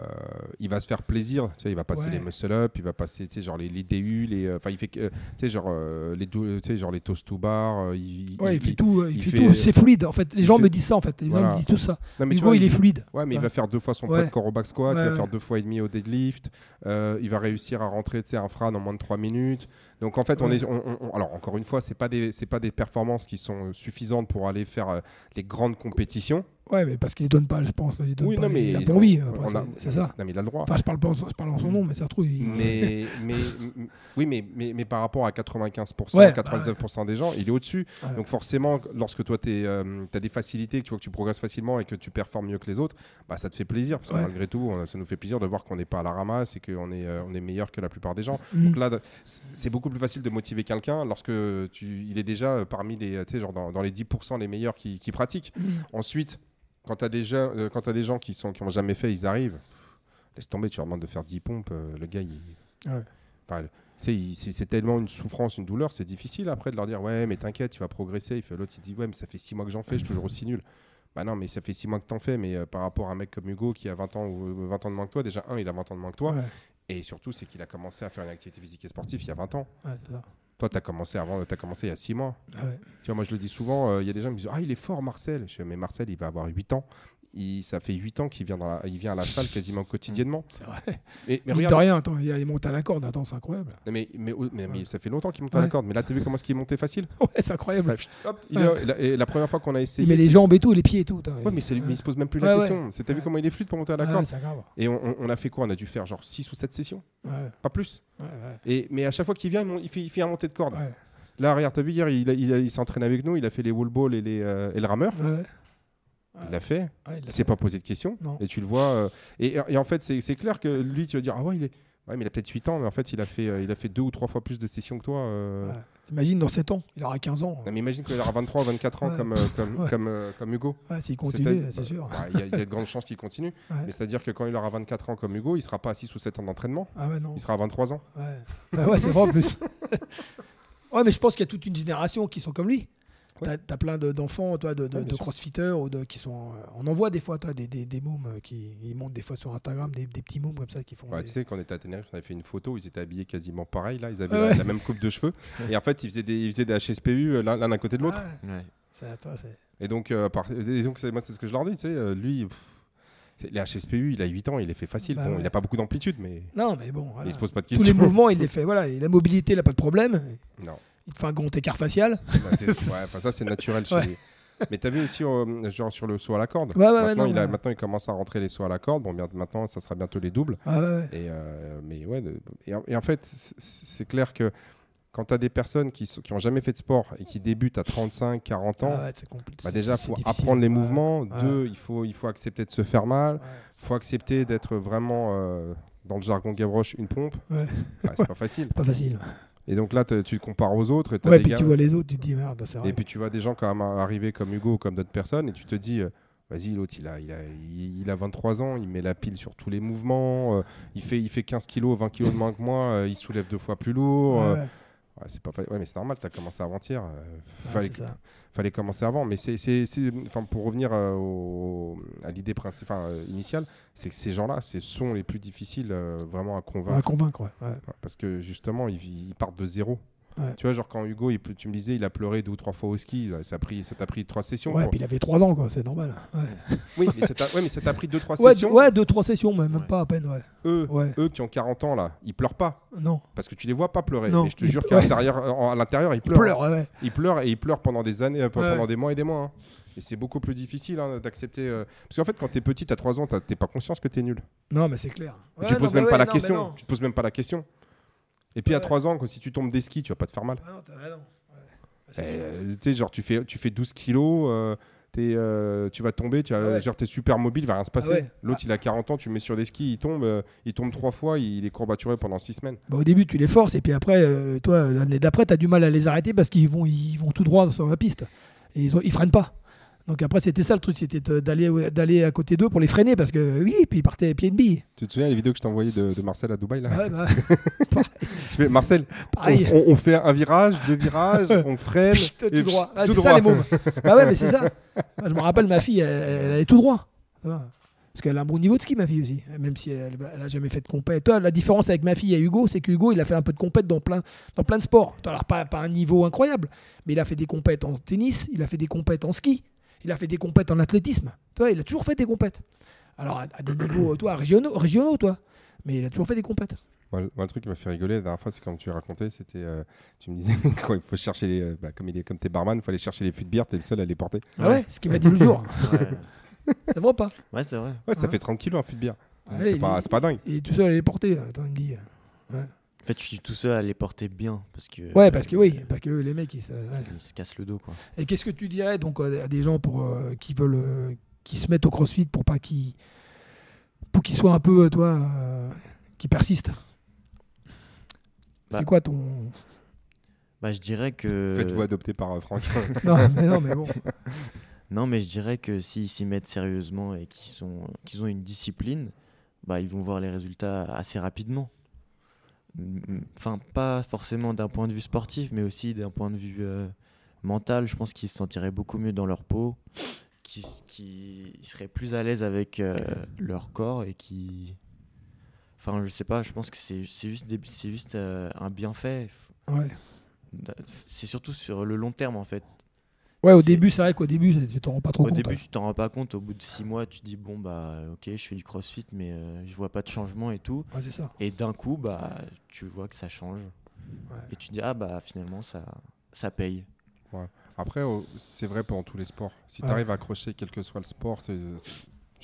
il va se faire plaisir, tu sais, il va passer Ouais. les muscle up, il va passer, tu sais, genre les, les DU, les, euh, enfin il fait, euh, tu sais, genre euh, les, tu sais, genre les toast to bar, il, Ouais, il fait il- tout, euh, il, il fait, fait- tout. C'est fluide en fait. Les il gens fait- me disent ça en fait. Les gens Voilà. me disent tout ça. Non, mais Hugo, vois, il est fluide. Ouais, mais il Ouais. va faire deux fois son poids de corps au back squat, il va faire deux fois et demi au deadlift, euh, il va réussir à rentrer tu sais, un frane en moins de 3 minutes. Donc en fait, on est, on- on- on- alors encore une fois, c'est pas des, c'est pas des performances qui sont suffisantes pour aller faire euh, les grandes compétitions. Ouais, mais parce qu'ils se donnent pas, je pense. Ils Oui, pas non, mais il a pas envie. c'est- ça. Non, mais il a le droit. Enfin, je parle, pas en, je parle en son nom, mais ça se trouve. il- mais, [laughs] mais, oui, mais, mais, mais par rapport à 95%, Ouais, 99% des gens, il est au-dessus. Donc forcément, lorsque toi, tu as des facilités, que tu vois que tu progresses facilement et que tu performes mieux que les autres, bah, ça te fait plaisir. Parce que Ouais. malgré tout, ça nous fait plaisir de voir qu'on n'est pas à la ramasse et qu'on est, euh, on est meilleur que la plupart des gens. Mm. Donc là, c'est beaucoup plus facile de motiver quelqu'un lorsque tu, il est déjà euh, parmi les, tu sais, genre dans, dans les 10% les meilleurs qui, qui pratiquent. Mm. Ensuite, quand tu as, des euh, t'as des gens qui sont qui ont jamais fait, ils arrivent. Laisse tomber, tu leur demandes de faire 10 pompes, euh, le gars, il, Ouais. Enfin, c'est tellement une souffrance, une douleur, c'est difficile après de leur dire ouais, mais t'inquiète, tu vas progresser. Il fait l'autre, il dit ouais, mais ça fait 6 mois que j'en fais, je suis toujours aussi nul. Bah non, mais ça fait 6 mois que t'en fais, mais euh, par rapport à un mec comme Hugo qui a 20 ans ou euh, 20 ans de moins que toi, déjà un, il a 20 ans de moins que toi, Ouais, et surtout c'est qu'il a commencé à faire une activité physique et sportive il y a 20 ans. ouais, c'est ça. Toi, t'as commencé avant, t'as commencé il y a 6 mois. Ouais. Tu vois, moi je le dis souvent, euh, il y a des gens qui me disent ah il est fort Marcel. Je fais mais Marcel, il va avoir 8 ans. Il, ça fait 8 ans qu'il vient, dans la- il vient à la salle quasiment [laughs] quotidiennement. C'est vrai. Mais regarde, rien, attends, il il monte à la corde. Attends, c'est incroyable. Non, mais, mais, mais- mais ça fait longtemps qu'il monte à la corde. Mais là, t'as vu comment est-ce qu'il monté facile [laughs] Ouais, c'est incroyable. Ouais, Hop, il et la, et la première fois qu'on a essayé. Il met les jambes et tout, les pieds et tout. Ouais, mais, mais il se pose même plus la question. T'as vu comment il est fluide pour monter à la corde grave. Et on, on- on a fait quoi? On a dû faire genre 6 ou 7 sessions, pas plus. Et, mais à chaque fois qu'il vient, il, il fait, il fait un montée de corde. Là, regarde, t'as vu hier, il, il, il s'entraîne avec nous, il a fait les wall balls et, les, euh, et le rameur. Ouais. Il l'a fait, Ouais, il il s'est pas posé de questions. Non. Et tu le vois. euh, et, et en fait, c'est clair que lui, tu vas dire Ah ouais, il est. Ouais, mais il a peut-être 8 ans, mais en fait, il a fait, euh, il a fait deux ou trois fois plus de sessions que toi. euh. Ouais. T'imagines dans 7 ans, il aura 15 ans. Non, mais imagine qu'il aura 23 ou 24 ans comme, euh, comme, comme, comme Hugo. S'il continue, c'est sûr. bah, Il y, a- il y a de grandes chances qu'il continue. [laughs] Mais c'est-à-dire que quand il aura 24 ans comme Hugo, il sera pas à 6 ou 7 ans d'entraînement. Ah non. Il sera à 23 ans. Ouais, Bah ouais c'est vrai en plus. [laughs] ouais, mais je pense qu'il y a toute une génération qui sont comme lui. Ouais. T'as as plein de- d'enfants, toi, de, de, Ouais, bien de sûr. crossfitters ou de, qui sont. euh, on en voit des fois, toi, des, des, des mômes euh, qui ils montent des fois sur Instagram, des, des petits mômes comme ça qui font. Ouais, des- tu sais, quand on était à Tenerife, on avait fait une photo, ils étaient habillés quasiment pareil. Là, ils avaient Ouais. la, la même coupe de cheveux. Et en fait, ils faisaient des, ils faisaient des HSPU euh, l'un à côté de l'autre. Ouais, Ouais. ça, toi, c'est- Et donc, euh, par- et donc c'est- moi, c'est ce que je leur dis. Tu sais, euh, lui, pff, les HSPU, il a 8 ans, il les fait facile. Bah bon, ouais. Il n'a pas beaucoup d'amplitude, mais Non, mais bon. voilà. il se pose pas de Tous les questions. mouvements, il les fait. Voilà, et la mobilité, il n'a pas de problème. Non. Il te fait un grand écart facial. Bah, ouais, [laughs] ça, c'est naturel chez lui. Mais t'as vu aussi, euh, genre sur le saut à la corde Ouais, ouais, ouais, maintenant, non, il a, ouais. maintenant, il commence à rentrer les sauts à la corde. Bon, bien, maintenant, ça sera bientôt les doubles. Et, euh, mais ouais, et, en- et en fait, c'est- clair que quand tu as des personnes qui n'ont jamais fait de sport et qui débutent à 35, 40 ans, Ah bah déjà, il faut apprendre les mouvements. Deux, il faut, il faut accepter de se faire mal. Il faut accepter d'être vraiment, euh, dans le jargon Gavroche, une pompe. Ouais, c'est pas facile. [laughs] Pas facile. Et donc là, tu te compares aux autres. Et, t'as Ouais, des puis gars- tu vois les autres, tu te dis, merde, c'est vrai. et puis tu vois des gens quand même arriver comme Hugo ou comme d'autres personnes et tu te dis, euh, vas-y, l'autre, il a, il, a, il, il a 23 ans, il met la pile sur tous les mouvements, euh, il, fait, il fait 15 kilos, 20 kilos de moins que moi, euh, il soulève deux fois plus lourd. Ouais, ouais. Ouais, c'est pas fa- ouais, mais c'est normal, tu as commencé avant-hier. euh, fallait, fallait commencer avant. Mais c'est, c'est, c'est- enfin, pour revenir euh, au- à l'idée princi- enfin, euh, initiale, c'est que ces gens-là, ce sont les plus difficiles euh, vraiment à convaincre. Ouais, convaincre, ouais. ouais. Ouais, Parce que justement, ils, ils partent de zéro. Ouais. Tu vois, genre quand Hugo, il, tu me disais, il a pleuré deux ou trois fois au ski, ouais, ça a pris, ça t'a pris trois sessions. Ouais, puis il avait 3 ans, quoi, c'est normal. Ouais, Oui, mais ça t'a ouais, t'a pris deux trois ouais, sessions. ouais, deux, trois sessions, même Ouais. pas à peine, ouais. Eux, Ouais. eux qui ont 40 ans là, ils pleurent pas Non, parce que tu les vois pas pleurer. Non, mais je te ils- jure qu'à ouais. l'intérieur, à l'intérieur, ils il pleurent. pleure, ouais, ouais. Ils pleurent et ils pleurent pendant des années, euh, pendant Ouais. des mois et des mois. hein. Et c'est beaucoup plus difficile hein, d'accepter. euh, Parce qu'en fait, quand t'es petit, t'as 3 ans, t'es pas conscience que t'es nul. Non, mais c'est clair. Tu poses bah même ouais, pas la question. Tu te poses même pas la question. Et puis à Ouais. 3 ans, si tu tombes des skis, tu vas pas te faire mal. Ah non, t'as raison. Ouais. Bah, sûr. Euh, tu genre tu fais, tu fais 12 kilos, euh, euh, tu vas tomber, tu vas, Ah ouais. genre t'es super mobile, il va rien se passer. Ah. L'autre il a 40 ans, tu le mets sur des skis, il tombe, il tombe trois fois, il est courbaturé pendant 6 semaines. Bah, au début, tu les forces, et puis après, toi, l'année d'après, tu as du mal à les arrêter parce qu'ils vont, ils vont tout droit sur la piste. Et ils, ont- ils freinent pas. Donc après, c'était ça le truc, c'était d'aller d'aller à côté d'eux pour les freiner parce que oui, puis ils partaient pieds de bille. Tu te souviens les vidéos que je t'ai envoyées de, de Marcel à Dubaï là Ouais, bah, [laughs] Je fais, Marcel, on, pareil. on- on fait un virage, deux virages, on [laughs] freine, tout et droit. Ah, tout c'est droit. ça les mômes. bah ouais, mais c'est ça. [laughs] Moi, je me rappelle, ma fille, elle, elle allait tout droit. Parce qu'elle a un bon niveau de ski, ma fille aussi. Même si elle, elle a jamais fait de compète. Toi, la différence avec ma fille et Hugo, c'est que Hugo, il a fait un peu de compète dans plein, dans plein de sports. Alors, pas, pas un niveau incroyable, mais il a fait des compètes en tennis, il a fait des compètes en ski, il a fait des compètes en athlétisme. Toi, il a toujours fait des compètes. Alors, à, à des niveaux, toi, régionaux, régionaux, toi. Mais il a toujours fait des compètes. Moi, le- moi, le truc qui m'a fait rigoler la dernière fois, c'est quand tu racontais, c'était, euh, tu me disais [laughs] quand il faut chercher les, euh, bah, comme il est comme t'es barman, il faut aller chercher les fûts de bière, t'es le seul à les porter. Ah ouais, ce qu'il m'a dit le jour. Ouais, [laughs] Ça va pas Ouais, c'est vrai. Ouais, ça Ouais. fait 30 kilos un fût de bière. Ouais, c'est pas, c'est pas dingue. Et tout seul à les porter. Attends, il me dit. En fait, je suis tout seul à les porter bien parce que. Ouais, parce que oui, parce que les mecs, ils se, ouais. Ils se cassent le dos, quoi. Et qu'est-ce que tu dirais donc à à des gens pour euh, qui veulent euh, qui se mettent au CrossFit pour pas qu'ils pour qu'ils soient un peu euh, toi euh, qui persistent? Bah. C'est quoi ton Bah, je dirais que. Faites-vous adopter par euh, Franck. [laughs] non mais, non mais bon. [laughs] Non, mais je dirais que s'ils s'y mettent sérieusement et qu'ils sont, qu'ils ont une discipline, bah, ils vont voir les résultats assez rapidement. Enfin, pas forcément d'un point de vue sportif, mais aussi d'un point de vue euh, mental. Je pense qu'ils se sentiraient beaucoup mieux dans leur peau, qu'ils qu'ils seraient plus à l'aise avec euh, leur corps et qui. Enfin, je sais pas, je pense que c'est juste, c'est juste euh, un bienfait. Ouais. C'est surtout sur le long terme, en fait. Ouais, au début, c'est vrai qu'au début, tu t'en rends pas trop Au compte. début, hein. tu t'en rends pas compte. Au bout de six mois, tu te dis bon bah ok, je fais du crossfit, mais euh, je vois pas de changement et tout. Ouais, c'est ça. Et d'un coup, bah tu vois que ça change. Ouais. Et tu te dis ah bah finalement ça ça paye. Après, c'est vrai pour tous les sports. Si Ouais. tu arrives à accrocher quel que soit le sport, tu,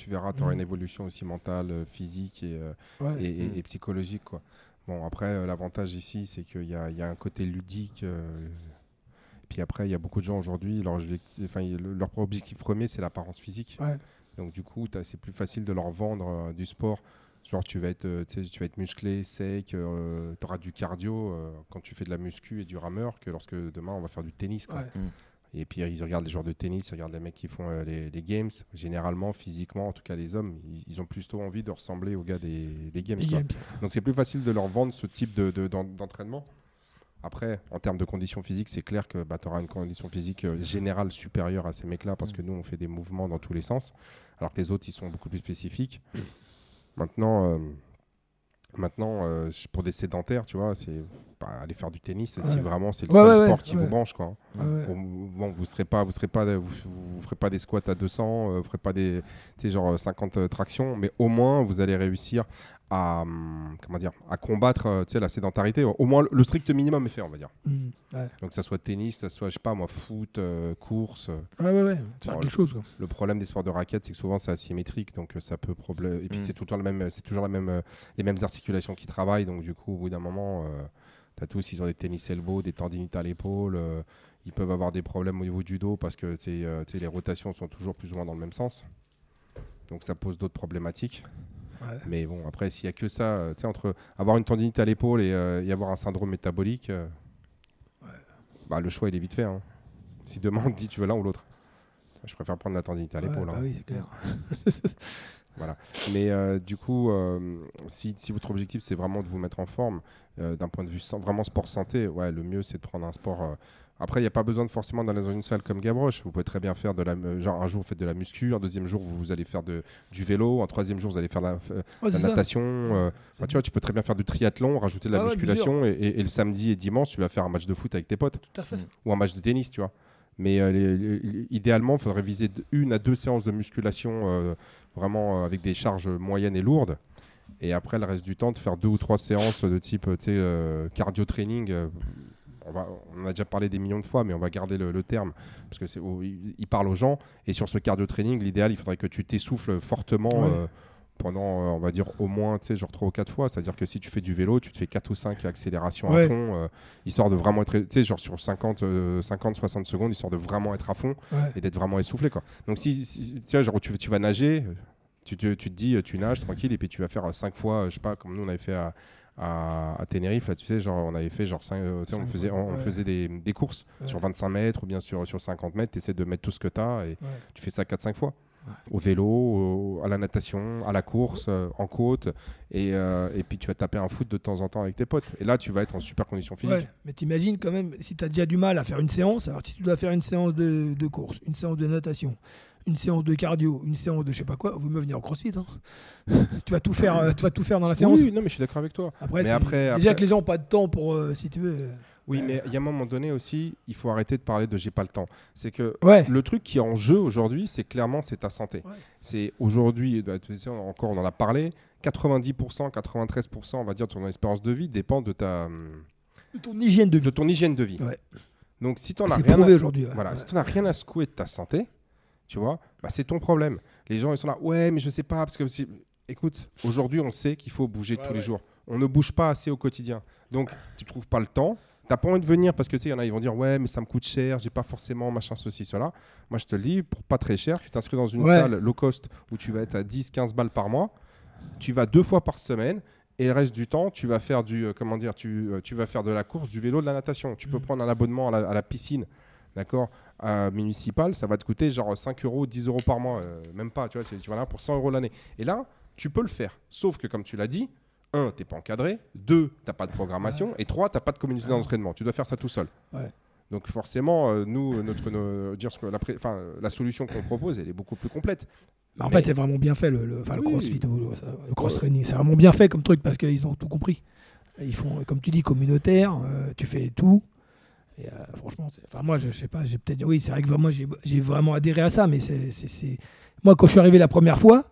verras, tu auras Mhm. une évolution aussi mentale, euh, physique et, euh, Ouais. et, et- Mm. et psychologique. Quoi. Bon, après, euh, l'avantage ici, c'est qu'il y a, il y a un côté ludique. euh, puis après, il y a beaucoup de gens aujourd'hui, leur, objectif- enfin, il- le- leur objectif premier, c'est l'apparence physique. Ouais. Donc, du coup, c'est plus facile de leur vendre euh, du sport. Genre, tu vas être, euh, tu vas être musclé, sec, tu auras du cardio euh, quand tu fais de la muscu et du rameur que lorsque demain, on va faire du tennis. Quoi. Ouais. Et puis ils regardent les joueurs de tennis, ils regardent les mecs qui font euh, les, les games. Généralement, physiquement, en tout cas les hommes, ils, ils ont plutôt envie de ressembler aux gars des, des games. Donc c'est plus facile de leur vendre ce type de- de- d'en- d'entraînement. Après, en termes de conditions physiques, c'est clair que bah, tu auras une condition physique euh, générale supérieure à ces mecs-là parce que nous, on fait des mouvements dans tous les sens, alors que les autres, ils sont beaucoup plus spécifiques. Maintenant, euh, maintenant euh, pour des sédentaires, tu vois, c'est bah, allez faire du tennis Ouais. si vraiment c'est le Ouais, seul ouais, sport qui vous branche. Quoi. Ouais. Bon, bon, vous serez pas, vous serez pas, vous, vous ferez pas des squats à 200, euh, vous ferez pas des, genre 50 euh, tractions, mais au moins vous allez réussir à, comment dire, à combattre, euh, tu sais, la sédentarité. Au moins le strict minimum est fait, on va dire. Mm, ouais. Donc que ça soit tennis, ça soit, je sais pas moi, foot, euh, course. euh. Ouais, ouais, ouais. Faire Bon, quelque chose. Quoi. Le problème des sports de raquettes, c'est que souvent c'est asymétrique, donc ça peut problème. Et puis Mm. c'est tout le temps le même, c'est toujours la même, les mêmes articulations qui travaillent, donc du coup au bout d'un moment, euh, t'as tous, ils ont des tennis elbow, des tendinites à l'épaule, euh, ils peuvent avoir des problèmes au niveau du dos parce que les rotations sont toujours plus ou moins dans le même sens. Donc ça pose d'autres problématiques. Ouais. Mais bon, après, s'il y a que ça, euh, tu sais, entre avoir une tendinite à l'épaule et, euh, et avoir un syndrome métabolique, euh, bah, le choix il est vite fait. hein. Si demain on te dit tu veux l'un ou l'autre, je préfère prendre la tendinite à l'épaule. bah hein. oui, c'est clair. [laughs] [laughs] Mais euh, du coup, euh, si, si votre objectif c'est vraiment de vous mettre en forme, euh, d'un point de vue san- vraiment sport santé, ouais, le mieux c'est de prendre un sport. Euh, Après, il n'y a pas besoin de forcément d'aller dans une salle comme Gavroche. Vous pouvez très bien faire de la. euh, Genre, un jour vous faites de la muscu, un deuxième jour vous, vous allez faire de, du vélo, un troisième jour vous allez faire la, euh, Ouais, la ça. natation. euh, enfin, tu vois, tu peux très bien faire du triathlon, rajouter de la Ah ouais, musculation et, et- et le samedi et dimanche tu vas faire un match de foot avec tes potes Tout à fait. ou un match de tennis, tu vois. Mais euh, les- les- idéalement, il faudrait viser de- une à deux séances de musculation euh, vraiment euh, avec des charges moyennes et lourdes. Et après, le reste du temps, de faire deux ou trois séances de type euh, euh, cardio training. euh, on, va, on a déjà parlé des millions de fois, mais on va garder le, le terme parce que c'est oh, il, il parle aux gens. Et sur ce cardio training, l'idéal, il faudrait que tu t'essouffles fortement Ouais. euh, pendant, euh, on va dire, au moins, tu sais, genre trois ou quatre fois. C'est-à-dire que si tu fais du vélo, tu te fais quatre ou cinq accélérations Ouais. à fond, euh, histoire de vraiment être, tu sais, genre sur 50, euh, 50, 60 secondes, histoire de vraiment être à fond Ouais. et d'être vraiment essoufflé, quoi. Donc si, si- tu sais, genre tu, tu vas nager, tu te, tu te dis, tu nages tranquille et puis tu vas faire 5 fois, je sais pas, comme nous on avait fait à, à, à Tenerife, là, tu sais, genre on avait fait genre 5, tu sais, on faisait, on, ouais. faisait des, des courses Ouais. sur 25 mètres ou bien sur, sur 50 mètres, tu essaies de mettre tout ce que tu as et Ouais. tu fais ça 4-5 fois. Au vélo, au- à la natation, à la course, euh, en côte, et, euh, et puis tu vas taper un foot de temps en temps avec tes potes. Et là, tu vas être en super condition physique. Mais t'imagines quand même, si tu as déjà du mal à faire une séance, alors si tu dois faire une séance de, de course, une séance de natation, une séance de cardio, une séance de je sais pas quoi, vous me venir au crossfit. hein. [laughs] tu, vas tout faire, euh, tu vas tout faire dans la séance. Oui, non, mais je suis d'accord avec toi. Après, mais c'est- après- déjà après- que les gens n'ont pas de temps pour, euh, si tu veux. euh, Oui, mais il y a un moment donné aussi, il faut arrêter de parler de j'ai pas le temps. C'est que Ouais. le truc qui est en jeu aujourd'hui, c'est clairement c'est ta santé. Ouais. C'est aujourd'hui, bah, encore on en a parlé, 90%, 93%, on va dire, de ton espérance de vie dépend de ta De ton hygiène de vie. de ton hygiène de vie. Ouais. Donc si tu as C'est rien à, voilà, si as rien à secouer de ta santé, tu vois, bah, c'est ton problème. Les gens ils sont là, ouais, mais je sais pas parce que si- écoute, aujourd'hui on sait qu'il faut bouger Ouais, tous les ouais. jours. On ne bouge pas assez au quotidien. Donc tu trouves pas le temps. T'as pas envie de venir parce que tu sais, il y en a, ils vont dire ouais, mais ça me coûte cher, j'ai pas forcément machin, ceci, cela. Moi, je te le dis, pour pas très cher, tu t'inscris dans une Ouais. salle low cost où tu vas être à 10, 15 balles par mois. Tu vas deux fois par semaine et le reste du temps, tu vas faire du, euh, comment dire, tu, euh, tu vas faire de la course, du vélo, de la natation. Tu peux Mhm. prendre un abonnement à la, à la piscine, d'accord, municipal, ça va te coûter genre 5 euros, 10 euros par mois, euh, même pas, tu vois, tu vas là pour 100 euros l'année. Et là, tu peux le faire. Sauf que, comme tu l'as dit, un, t'es pas encadré, deux, t'as pas de programmation, et trois, t'as pas de communauté d'entraînement. Tu dois faire ça tout seul. Ouais. Donc forcément, euh, nous, notre, nos- dire ce que la, pré- la solution qu'on propose, elle est beaucoup plus complète. Mais en Mais- fait, c'est vraiment bien fait le, le, le crossfit le, cross Ouais. training. C'est vraiment bien fait comme truc parce qu'ils ont tout compris. Ils font, comme tu dis, communautaire. euh, tu fais tout. Et, euh, franchement, enfin, moi, je, sais pas. J'ai peut-être, oui, c'est vrai que moi, j'ai, vraiment adhéré à ça. Mais c'est, moi, quand je suis arrivé la première fois,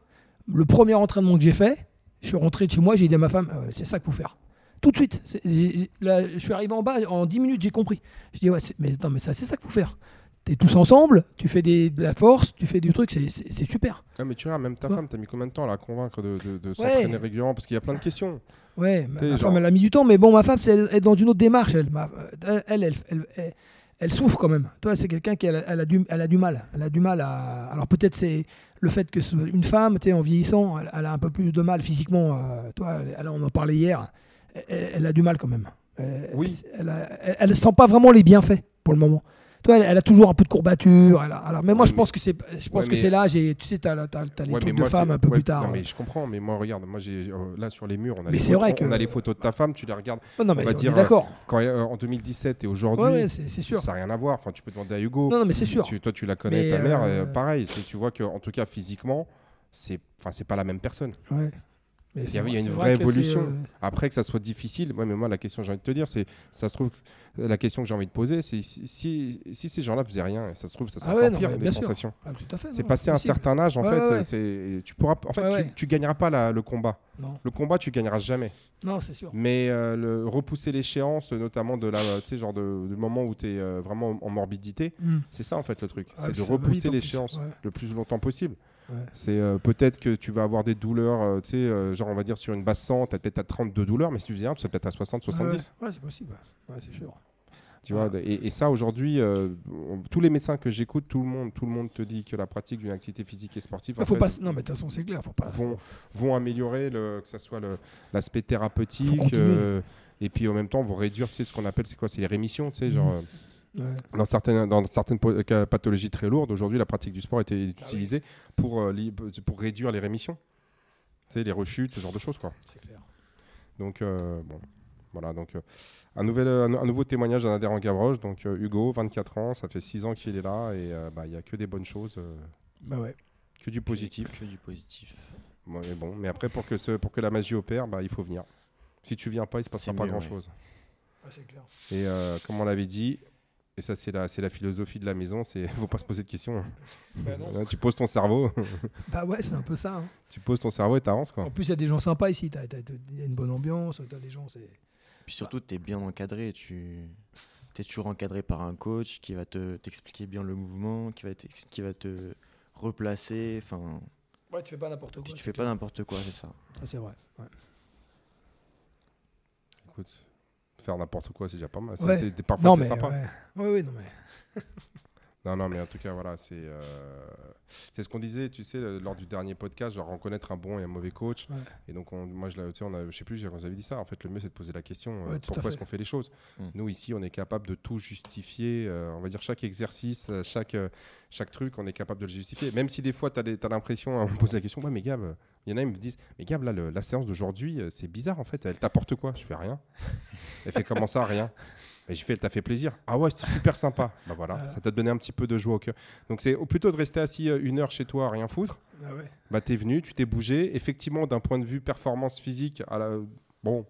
le premier entraînement que j'ai fait, je suis rentré de chez moi, j'ai dit à ma femme, euh, c'est ça qu'il faut faire. Tout de suite. Je suis arrivé en bas, en 10 minutes, j'ai compris. Je dis, ouais, mais attends, mais ça, c'est ça qu'il faut faire. T'es tous ensemble, tu fais des, de la force, tu fais du truc, c'est, super. Ah, mais tu vois, même ta Ouais. femme, t'as mis combien de temps à la convaincre de, de, de s'entraîner régulièrement? Parce qu'il y a plein de questions. Ouais, ma, genre- femme, elle a mis du temps, mais bon, ma femme, elle est dans une autre démarche. Elle, Ma- elle, elle, elle, elle- elle- souffre quand même. Toi, c'est quelqu'un qui a- a du, elle a du mal. Elle a du mal à. Alors peut-être c'est le fait que une femme, tu en vieillissant, elle, a un peu plus de mal physiquement. euh, toi, on en parlait hier. Elle, a du mal quand même. Oui. Elle, elle sent pas vraiment les bienfaits pour le moment. Toi, elle, elle a toujours un peu de courbature. elle a- alors, mais moi, je pense que c'est, je pense Ouais, que c'est l'âge et tu sais, t'as, t'as les Ouais, trucs de c'est- un peu ouais, plus tard. Non, mais je comprends, mais moi, regarde, moi, j'ai euh, là sur les murs, on a, Mais les, vrai on que- a les photos de ta femme, tu les regardes Oh, non, mais on va on dire, d'accord. quand, euh, en 2017 et aujourd'hui. C'est, sûr. Ça n'a rien à voir. Enfin, tu peux demander à Hugo. Non, non, mais c'est sûr. Tu- toi, tu la connais, Mais, ta mère, euh, euh, pareil. Tu vois que, en tout cas, physiquement, c'est, enfin, c'est pas la même personne. Ouais. Mais Il y a, y une vraie vrai évolution. euh, Après que ça soit difficile, ouais, mais moi la question que j'ai envie de te dire, c'est ça se trouve la question que j'ai envie de poser, c'est si, si, si ces gens-là faisaient rien, ça se trouve ça serait Ah ouais, pire les sensations. ah. C'est passé un certain âge en Ouais, fait, ouais, tu pourras en fait tu, gagneras pas la- le combat. Non, Le combat tu gagneras jamais. non c'est sûr. Mais euh, le, repousser l'échéance notamment de la genre de, du moment où tu es vraiment en morbidité, Hmm. c'est ça en fait le truc, Ah, c'est de repousser l'échéance le plus longtemps possible. Ouais. C'est euh, peut-être que tu vas avoir des douleurs, euh, tu sais, euh, genre on va dire sur une basse 100, tu as peut-être à 32 douleurs, mais si tu viens, tu peut-être à 60, 70. Ouais, ouais, c'est possible. Ouais, c'est sûr. Tu vois, et, et ça aujourd'hui, tous les médecins que j'écoute, tout le monde, tout le monde te dit que la pratique d'une activité physique et sportive faut fait, pas. Non, mais de toute façon, c'est clair. Faut pas. vont, vont améliorer le, que ce soit l'aspect thérapeutique, et puis en même temps vont réduire, tu sais, ce qu'on appelle, c'est quoi, c'est les rémissions, tu sais, Mhm. genre. Ouais. Dans certaines, dans certaines euh, pathologies très lourdes, aujourd'hui, la pratique du sport était Ah oui. utilisée pour, euh, li- pour réduire les rémissions. Tu sais, les rechutes, ce genre de choses, quoi. C'est clair. Donc, euh, bon, voilà. Donc, euh, un, nouvel, un, un nouveau témoignage d'un adhérent Gavroche. Donc, Hugo, 24 ans, ça fait 6 ans qu'il est là et bah, il n'y a que des bonnes choses, Bah ouais. que du positif. Que du positif. Bon, mais bon, mais après, pour que, ce, pour que la magie opère, bah, il faut venir. Si tu viens pas, il se passera pas mieux, grand ouais. chose. c'est clair. Et euh, comme on l'avait dit, et ça, c'est la, philosophie de la maison, c'est [laughs] faut pas se poser de questions. hein. Bah non. Tu poses ton cerveau, [laughs] Bah ouais, c'est un peu ça. hein. tu poses ton cerveau et t'avances, quoi. En plus, il y a des gens sympas ici. t'as- t'as- t'as- Il y a une bonne ambiance. t'as les gens, c'est. Puis surtout, tu es bien encadré. Tu es toujours encadré par un coach qui va te t'expliquer bien le mouvement, qui va, t'ex- qui va te replacer. Enfin, Ouais, tu fais pas n'importe quoi. tu fais pas n'importe quoi, c'est ça. Ça, c'est vrai. Ouais. Écoute, faire n'importe quoi, c'est déjà pas mal. C'est- Ouais. c'est- parfois, Non, mais. sympa. Ouais. Ouais, ouais, non, mais. [laughs] Non, non, mais en tout cas, voilà, c'est euh, c'est ce qu'on disait, tu sais, lors du dernier podcast, genre reconnaître un bon et un mauvais coach. Ouais. Et donc, on- moi, je, l'ai- tu sais, on a, je sais plus, avez dit ça. En fait, le mieux, c'est de poser la question euh, Ouais, pourquoi fait. est-ce qu'on fait les choses? Mm. Nous, ici, on est capable de tout justifier. euh, on va dire chaque exercice, chaque, chaque truc, on est capable de le justifier. Même si des fois, tu as, l'impression, on me pose la question, ouais, mais Gab, il y en a, ils me disent, mais Gab, là, le- la séance d'aujourd'hui, c'est bizarre, en fait, elle t'apporte quoi? Je fais rien. Elle fait comment ça, rien? Et je fais, elle t'a fait plaisir. Ah ouais, c'était super sympa. [laughs] Bah voilà, Voilà. ça t'a donné un petit peu de joie au cœur. Donc c'est plutôt de rester assis euh, une heure chez toi à rien foutre. Bah ouais. Bah t'es venu, tu t'es bougé. Effectivement, d'un point de vue performance physique, à la- bon,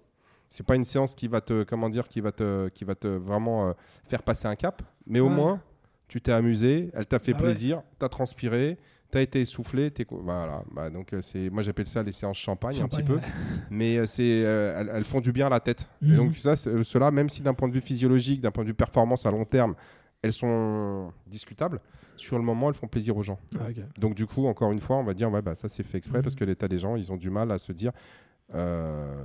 c'est pas une séance qui va te, comment dire, qui va te, qui va te vraiment euh, faire passer un cap. Mais au Ouais. moins, tu t'es amusé, elle t'a fait Ah ouais. plaisir, t'as transpiré, t'as été essoufflé, t'es voilà. Bah donc euh, c'est, moi j'appelle ça les séances champagne, un petit peu [laughs] mais euh, c'est, euh, elles, elles font du bien à la tête. Et Mhm. donc ça, cela, même si d'un point de vue physiologique, d'un point de vue performance à long terme, elles sont discutables, sur le moment, elles font plaisir aux gens. Ah. Donc du coup, encore une fois, on va dire, ouais, bah, ça c'est fait exprès Mhm. parce que l'état des gens, ils ont du mal à se dire, euh,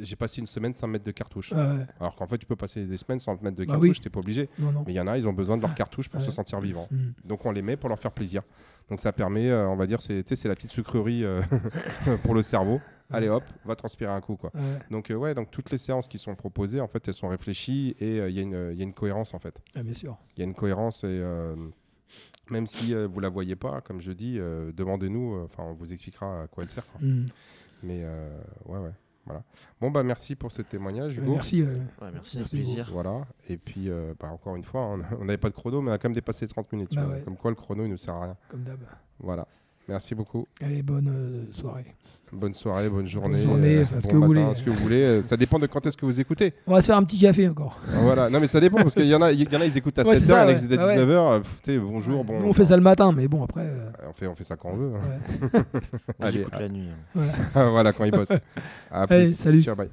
j'ai passé une semaine sans mettre de cartouche. Ah ouais. Alors qu'en fait, tu peux passer des semaines sans te mettre de Bah cartouche, oui. t'es pas obligé. Non, non. Mais il y en a, ils ont besoin de leur cartouche pour Ouais. se sentir vivants. Mm. Donc on les met pour leur faire plaisir. Donc ça permet, euh, on va dire, c'est la petite sucrerie euh, [laughs] pour le cerveau. Allez hop, va transpirer un coup quoi. Ouais. Donc ouais, donc toutes les séances qui sont proposées, en fait, elles sont réfléchies et il y, a une- il y a une cohérence en fait. Ah, bien sûr. Il y a une cohérence et même si vous la voyez pas, comme je dis, demandez-nous. Enfin, on vous expliquera à quoi elle sert. quoi. Mm. Mais euh, ouais, ouais, voilà. Bon bah merci pour ce témoignage, Hugo. Merci. euh, Ouais, merci, Merci un plaisir. Voilà. Et puis euh, bah, encore une fois, on [laughs] on n'avait pas de chrono, mais on a quand même dépassé 30 minutes. Bah ouais. Comme quoi, le chrono, il ne sert à rien. comme d'hab. Voilà. Merci beaucoup. Allez, bonne euh, soirée. Bonne soirée, bonne journée. journée, enfin, ce que vous voulez. Ce que vous voulez. Euh, Ça dépend de quand est-ce que vous écoutez. On va se faire un petit café encore. Voilà, non mais ça dépend parce qu'il y en a, y en a ils écoutent à Ouais, 7h, c'est il y en a qui écoutent à Bah ouais. 19h, tu sais, bonjour, bon. On fait ça le matin, mais bon, après. euh, On fait, on fait ça quand on veut. hein. ouais. [laughs] Allez, J'écoute la nuit. hein. Voilà. [laughs] voilà, quand ils bossent. [laughs] À Allez, plus. salut. Ciao, bye.